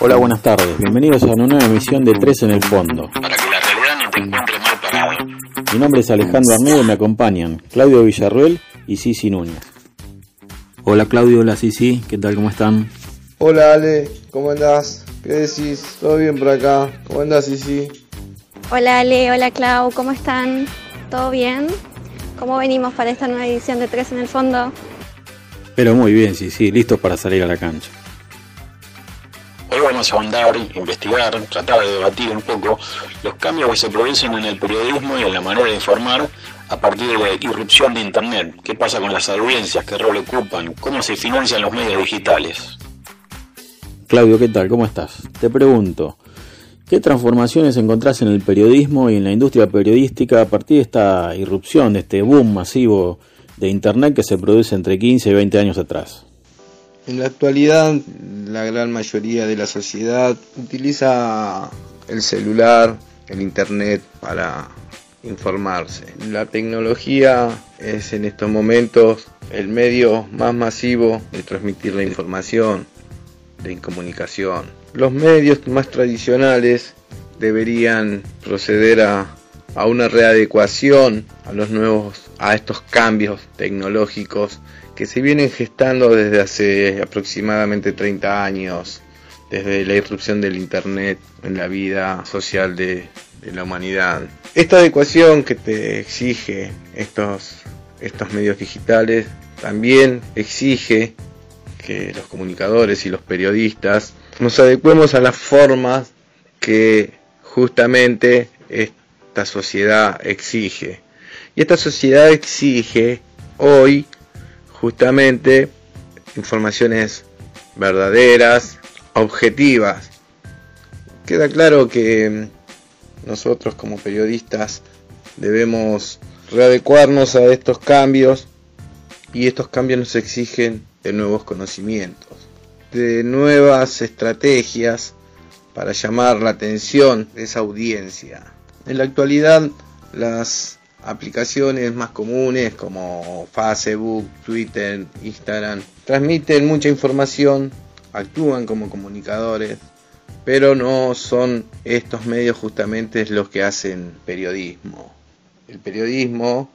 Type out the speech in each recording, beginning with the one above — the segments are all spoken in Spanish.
Hola, buenas tardes. Bienvenidos a una nueva emisión de Tres en el Fondo. Para que la realidad no te encuentre mal parado. Mi nombre es Alejandro Arnedo y me acompañan Claudio Villarruel y Cici Núñez. Hola Claudio, hola Cici, ¿qué tal? ¿Cómo están? Hola Ale, ¿cómo andás? ¿Qué decís? ¿Todo bien por acá? ¿Cómo andás Cici? Hola Ale, hola Clau, ¿cómo están? ¿Todo bien? ¿Cómo venimos para esta nueva edición de Tres en el Fondo? Pero muy bien, Cici, listos para salir a la cancha. Hoy vamos a ahondar, investigar, tratar de debatir un poco los cambios que se producen en el periodismo y en la manera de informar a partir de la irrupción de Internet. ¿Qué pasa con las audiencias? ¿Qué rol ocupan? ¿Cómo se financian los medios digitales? Claudio, ¿qué tal? ¿Cómo estás? Te pregunto, ¿qué transformaciones encontrás en el periodismo y en la industria periodística a partir de esta irrupción, de este boom masivo de Internet que se produce entre 15 y 20 años atrás? En la actualidad, la gran mayoría de la sociedad utiliza el celular, el Internet para informarse. La tecnología es en estos momentos el medio más masivo de transmitir la información, de comunicación. Los medios más tradicionales deberían proceder a, a una readecuación a los nuevos, a estos cambios tecnológicos que se vienen gestando desde hace aproximadamente 30 años, desde la irrupción del Internet en la vida social de, de la humanidad. Esta adecuación que te exige estos, estos medios digitales también exige que los comunicadores y los periodistas nos adecuemos a las formas que justamente esta sociedad exige. Y esta sociedad exige hoy justamente informaciones verdaderas, objetivas. Queda claro que nosotros como periodistas debemos readecuarnos a estos cambios y estos cambios nos exigen de nuevos conocimientos, de nuevas estrategias para llamar la atención de esa audiencia. En la actualidad las aplicaciones más comunes como Facebook, Twitter, Instagram transmiten mucha información, actúan como comunicadores, pero no son estos medios justamente los que hacen periodismo. El periodismo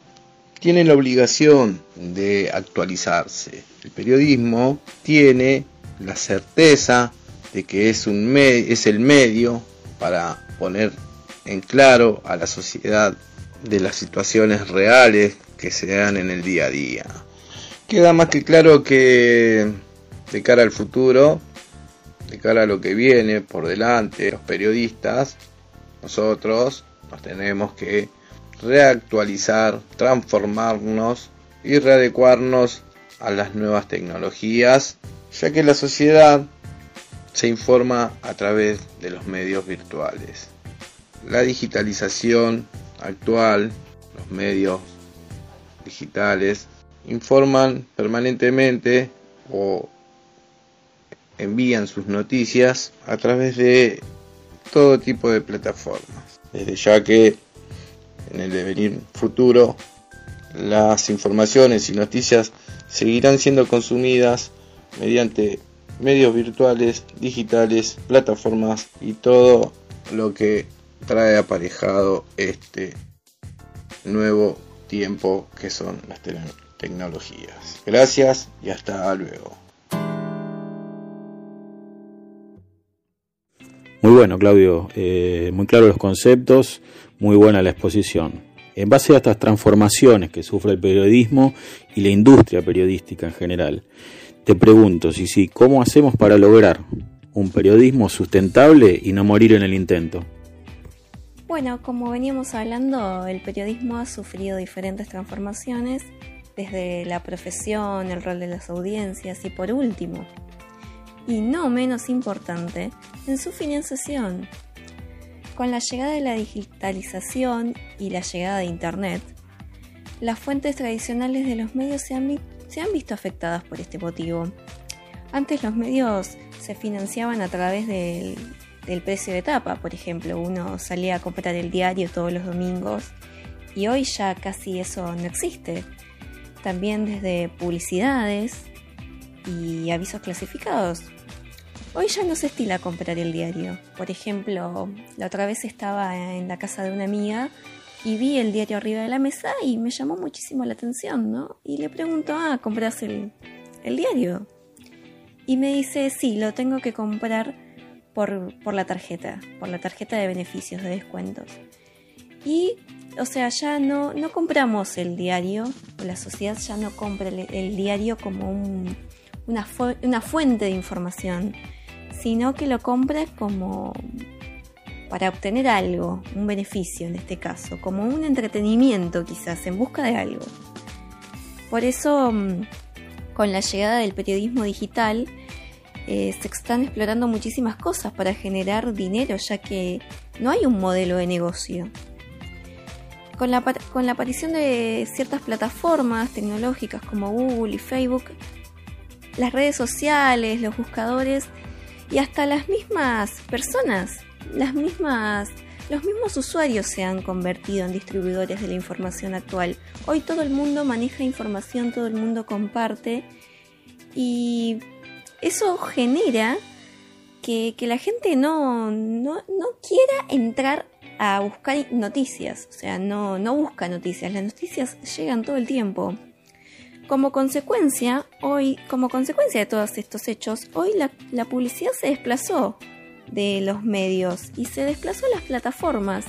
tiene la obligación de actualizarse. El periodismo tiene la certeza de que es, un es el medio para poner en claro a la sociedad de las situaciones reales que se dan en el día a día. Queda más que claro que de cara al futuro, de cara a lo que viene por delante, los periodistas, nosotros nos tenemos que reactualizar, transformarnos y readecuarnos a las nuevas tecnologías, ya que la sociedad se informa a través de los medios virtuales. La digitalización actual, los medios digitales, informan permanentemente o envían sus noticias a través de todo tipo de plataformas. Desde ya que en el devenir futuro las informaciones y noticias seguirán siendo consumidas mediante medios virtuales, digitales, plataformas y todo lo que trae aparejado este nuevo tiempo que son las tecnologías. Gracias y hasta luego. Muy bueno, Claudio. Eh, muy claro los conceptos, muy buena la exposición. En base a estas transformaciones que sufre el periodismo y la industria periodística en general, te pregunto, si sí, ¿cómo hacemos para lograr un periodismo sustentable y no morir en el intento? Bueno, como veníamos hablando, el periodismo ha sufrido diferentes transformaciones, desde la profesión, el rol de las audiencias y por último, y no menos importante, en su financiación. Con la llegada de la digitalización y la llegada de Internet, las fuentes tradicionales de los medios se han, se han visto afectadas por este motivo. Antes los medios se financiaban a través del, del precio de tapa, por ejemplo, uno salía a comprar el diario todos los domingos y hoy ya casi eso no existe. También desde publicidades y avisos clasificados. Hoy ya no se estila comprar el diario. Por ejemplo, la otra vez estaba en la casa de una amiga y vi el diario arriba de la mesa y me llamó muchísimo la atención, ¿no? Y le pregunto, ah, ¿compras el, el diario? Y me dice, sí, lo tengo que comprar por, por la tarjeta, por la tarjeta de beneficios, de descuentos. Y, o sea, ya no, no compramos el diario, la sociedad ya no compra el, diario como un, una, una fuente de información, sino que lo compra como para obtener algo, un beneficio en este caso, como un entretenimiento quizás, en busca de algo. Por eso, mm, con la llegada del periodismo digital, eh, se están explorando muchísimas cosas para generar dinero, ya que no hay un modelo de negocio. Con la, con la aparición de ciertas plataformas tecnológicas como Google y Facebook, las redes sociales, los buscadores y hasta las mismas personas las mismas, los mismos usuarios se han convertido en distribuidores de la información actual. Hoy todo el mundo maneja información, todo el mundo comparte y eso genera que, la gente no, no, no, quiera entrar a buscar noticias, o sea, no, no busca noticias, las noticias llegan todo el tiempo. Como consecuencia, hoy, como consecuencia de todos estos hechos, hoy la, la publicidad se desplazó de los medios y se desplazó a las plataformas,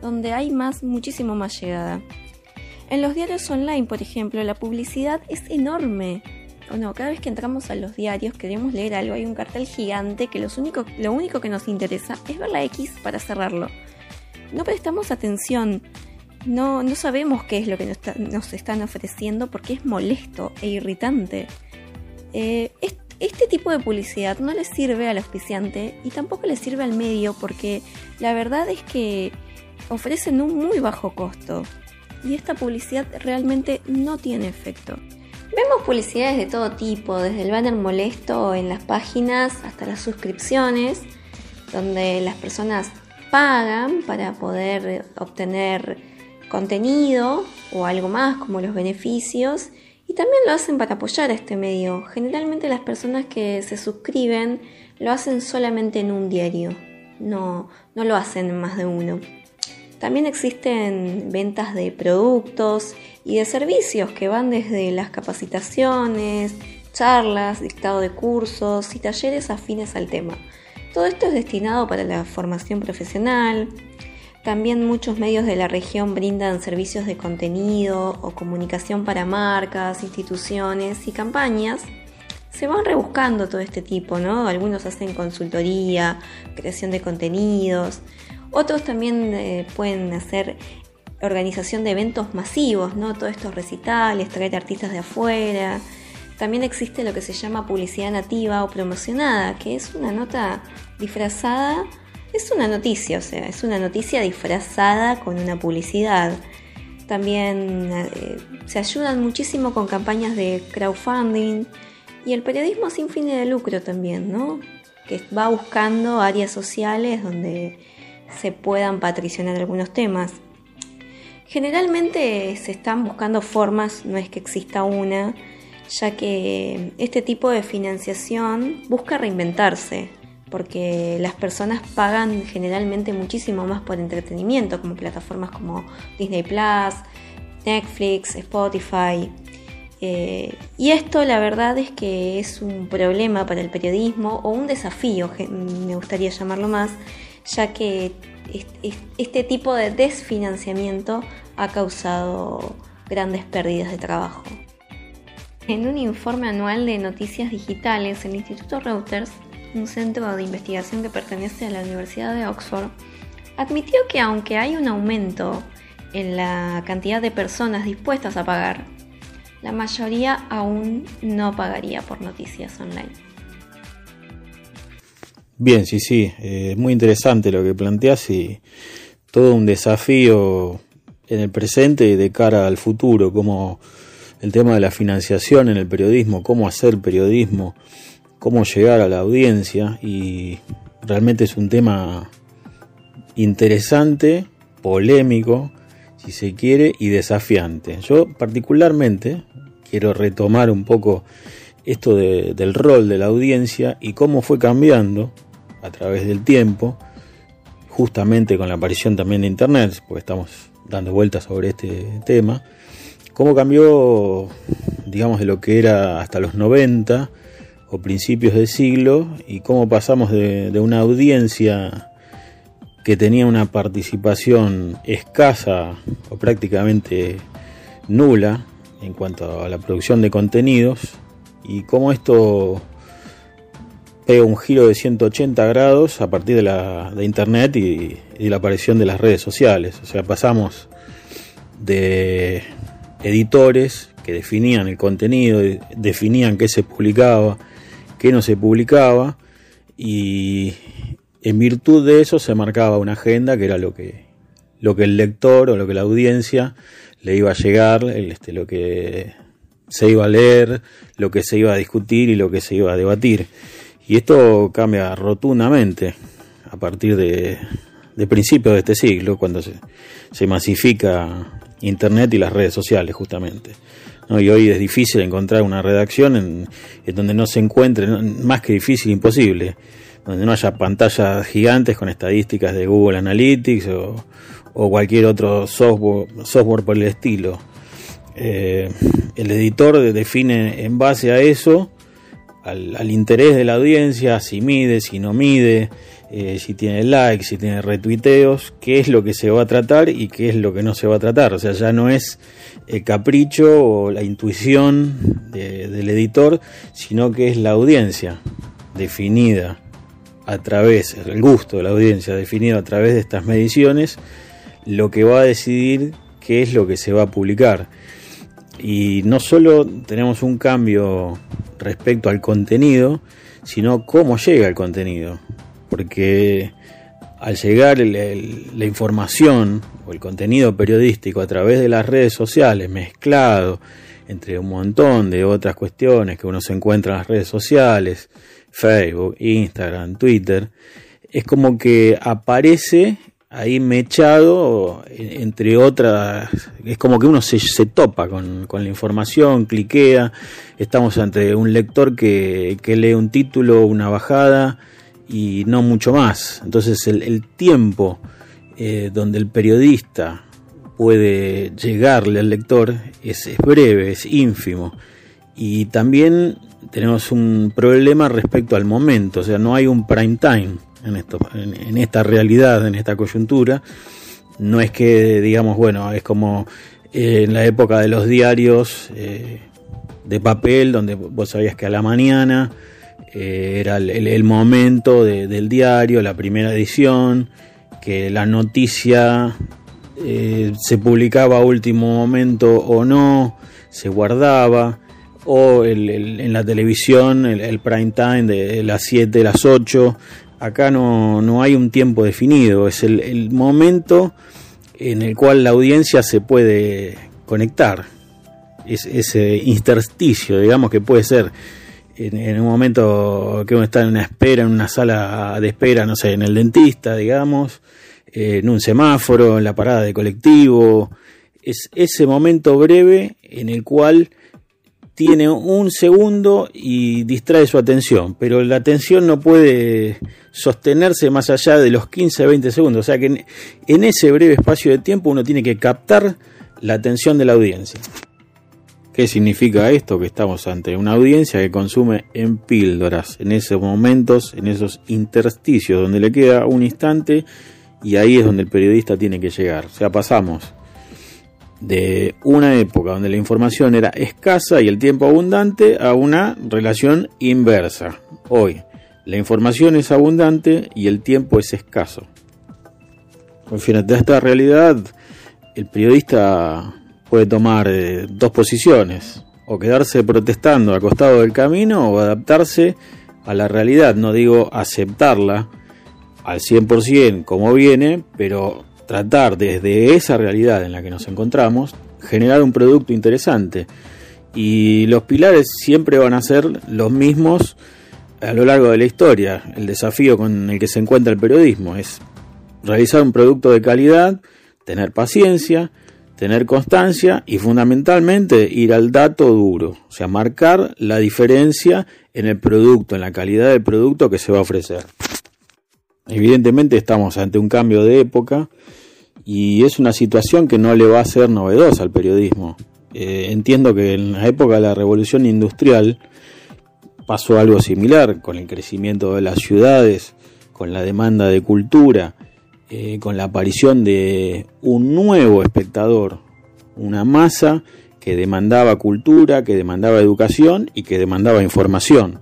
donde hay más, muchísimo más llegada. En los diarios online, por ejemplo, la publicidad es enorme. O no, cada vez que entramos a los diarios queremos leer algo, hay un cartel gigante que los único, lo único que nos interesa es ver la X para cerrarlo. No prestamos atención, no, no sabemos qué es lo que nos, están ofreciendo porque es molesto e irritante. Eh, este tipo de publicidad no le sirve al auspiciante y tampoco le sirve al medio porque la verdad es que ofrecen un muy bajo costo y esta publicidad realmente no tiene efecto. Vemos publicidades de todo tipo, desde el banner molesto en las páginas hasta las suscripciones, donde las personas pagan para poder obtener contenido o algo más como los beneficios también lo hacen para apoyar a este medio. Generalmente las personas que se suscriben lo hacen solamente en un diario, no, no lo hacen en más de uno. También existen ventas de productos y de servicios que van desde las capacitaciones, charlas, dictado de cursos y talleres afines al tema. Todo esto es destinado para la formación profesional, también muchos medios de la región brindan servicios de contenido o comunicación para marcas, instituciones y campañas. Se van rebuscando todo este tipo, ¿no? Algunos hacen consultoría, creación de contenidos, otros también eh, pueden hacer organización de eventos masivos, ¿no? Todos estos recitales, traer artistas de afuera. También existe lo que se llama publicidad nativa o promocionada, que es una nota disfrazada es una noticia, o sea, es una noticia disfrazada con una publicidad. También eh, se ayudan muchísimo con campañas de crowdfunding y el periodismo sin fines de lucro también, ¿no? Que va buscando áreas sociales donde se puedan patricionar algunos temas. Generalmente se están buscando formas, no es que exista una, ya que este tipo de financiación busca reinventarse, porque las personas pagan generalmente muchísimo más por entretenimiento, como plataformas como Disney Plus, Netflix, Spotify. Eh, y esto la verdad es que es un problema para el periodismo o un desafío, me gustaría llamarlo más, ya que este tipo de desfinanciamiento ha causado grandes pérdidas de trabajo. En un informe anual de noticias digitales, el Instituto Reuters un centro de investigación que pertenece a la Universidad de Oxford, admitió que aunque hay un aumento en la cantidad de personas dispuestas a pagar, la mayoría aún no pagaría por noticias online. Bien, sí, sí, eh, muy interesante lo que planteas y todo un desafío en el presente y de cara al futuro, como el tema de la financiación en el periodismo, cómo hacer periodismo, cómo llegar a la audiencia y realmente es un tema interesante, polémico, si se quiere, y desafiante. Yo particularmente quiero retomar un poco esto del rol de la audiencia y cómo fue cambiando a través del tiempo, justamente con la aparición también de Internet, porque estamos dando vueltas sobre este tema, cómo cambió, digamos, de lo que era hasta los 90 o principios del siglo y cómo pasamos de, de una audiencia que tenía una participación escasa o prácticamente nula en cuanto a la producción de contenidos y cómo esto pega un giro de 180 grados a partir de, la, de Internet y, la aparición de las redes sociales. O sea, pasamos de editores que definían el contenido, definían qué se publicaba, qué no se publicaba, y en virtud de eso se marcaba una agenda que era lo que, lo que el lector o lo que la audiencia le iba a llegar, este, lo que se iba a leer, lo que se iba a discutir y lo que se iba a debatir. Y esto cambia rotundamente a partir de, principios de este siglo, cuando se, masifica Internet y las redes sociales, justamente. Y hoy es difícil encontrar una redacción en, donde no se encuentre, más que difícil, imposible, donde no haya pantallas gigantes con estadísticas de Google Analytics o, cualquier otro software, software por el estilo. Eh, el editor define en base a eso al, interés de la audiencia, si mide, si no mide, eh, si tiene likes, si tiene retuiteos, qué es lo que se va a tratar y qué es lo que no se va a tratar. O sea, ya no es el capricho o la intuición del editor, sino que es la audiencia definida a través, el gusto de la audiencia definido a través de estas mediciones, lo que va a decidir qué es lo que se va a publicar. Y no solo tenemos un cambio respecto al contenido, sino cómo llega el contenido. Porque al llegar la información o el contenido periodístico a través de las redes sociales mezclado entre un montón de otras cuestiones que uno se encuentra en las redes sociales, Facebook, Instagram, Twitter, es como que aparece ahí mechado, entre otras, es como que uno se, se topa con, la información, cliquea, estamos ante un lector que, lee un título, una bajada y no mucho más. Entonces el, tiempo eh, donde el periodista puede llegarle al lector es, es breve, es ínfimo. Y también tenemos un problema respecto al momento, o sea, no hay un prime time en, esto, en, esta realidad, en esta coyuntura. No es que, digamos, bueno, es como eh, en la época de los diarios eh, de papel, donde vos sabías que a la mañana eh, era el, momento del diario, la primera edición, que la noticia se publicaba a último momento o no, se guardaba o en la televisión el, prime time de las 7, las 8, acá no, no hay un tiempo definido, es el, momento en el cual la audiencia se puede conectar. Es, ese intersticio, digamos, que puede ser en, un momento que uno está en una espera, en una sala de espera, no sé, en el dentista, digamos, en un semáforo, en la parada de colectivo. Es ese momento breve en el cual tiene un segundo y distrae su atención, pero la atención no puede sostenerse más allá de los 15 20 segundos, o sea que en, ese breve espacio de tiempo uno tiene que captar la atención de la audiencia. ¿Qué significa esto? Que estamos ante una audiencia que consume en píldoras, en esos momentos, en esos intersticios donde le queda un instante y ahí es donde el periodista tiene que llegar. O sea, pasamos de una época donde la información era escasa y el tiempo abundante a una relación inversa. Hoy, la información es abundante y el tiempo es escaso. fin, de esta realidad, el periodista puede tomar eh, dos posiciones, o quedarse protestando al costado del camino o adaptarse a la realidad, no digo aceptarla al 100% como viene, pero tratar desde esa realidad en la que nos encontramos, generar un producto interesante. Y los pilares siempre van a ser los mismos a lo largo de la historia. El desafío con el que se encuentra el periodismo es realizar un producto de calidad, tener paciencia, tener constancia y fundamentalmente ir al dato duro, o sea, marcar la diferencia en el producto, en la calidad del producto que se va a ofrecer. Evidentemente estamos ante un cambio de época y es una situación que no le va a ser novedosa al periodismo. Eh, entiendo que en la época de la revolución industrial pasó algo similar con el crecimiento de las ciudades, con la demanda de cultura, eh, con la aparición de un nuevo espectador, una masa que demandaba cultura, que demandaba educación y que demandaba información.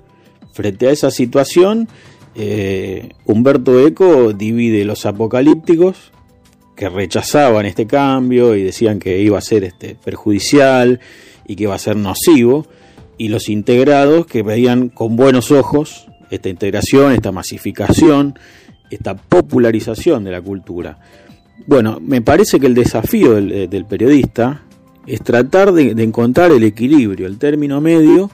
Frente a esa situación, eh, Humberto Eco divide los apocalípticos, que rechazaban este cambio y decían que iba a ser este, perjudicial y que iba a ser nocivo, y los integrados que veían con buenos ojos esta integración, esta masificación, esta popularización de la cultura. Bueno, me parece que el desafío del, eh, periodista es tratar de, encontrar el equilibrio, el término medio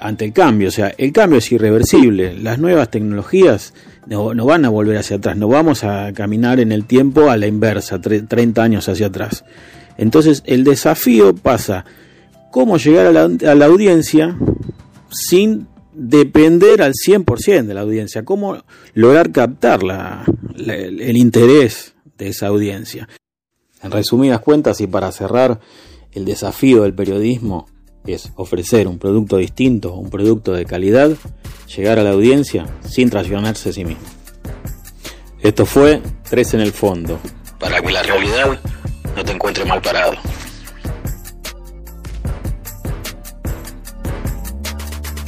ante el cambio. O sea, el cambio es irreversible. Las nuevas tecnologías no, no, van a volver hacia atrás, no vamos a caminar en el tiempo a la inversa, 30 años hacia atrás. Entonces, el desafío pasa cómo llegar a la, a la audiencia sin depender al 100% de la audiencia, cómo lograr captar el interés de esa audiencia. En resumidas cuentas y para cerrar, el desafío del periodismo es ofrecer un producto distinto, un producto de calidad, llegar a la audiencia sin traicionarse a sí mismo. Esto fue Tres en el Fondo. Para que la realidad no te encuentre mal parado.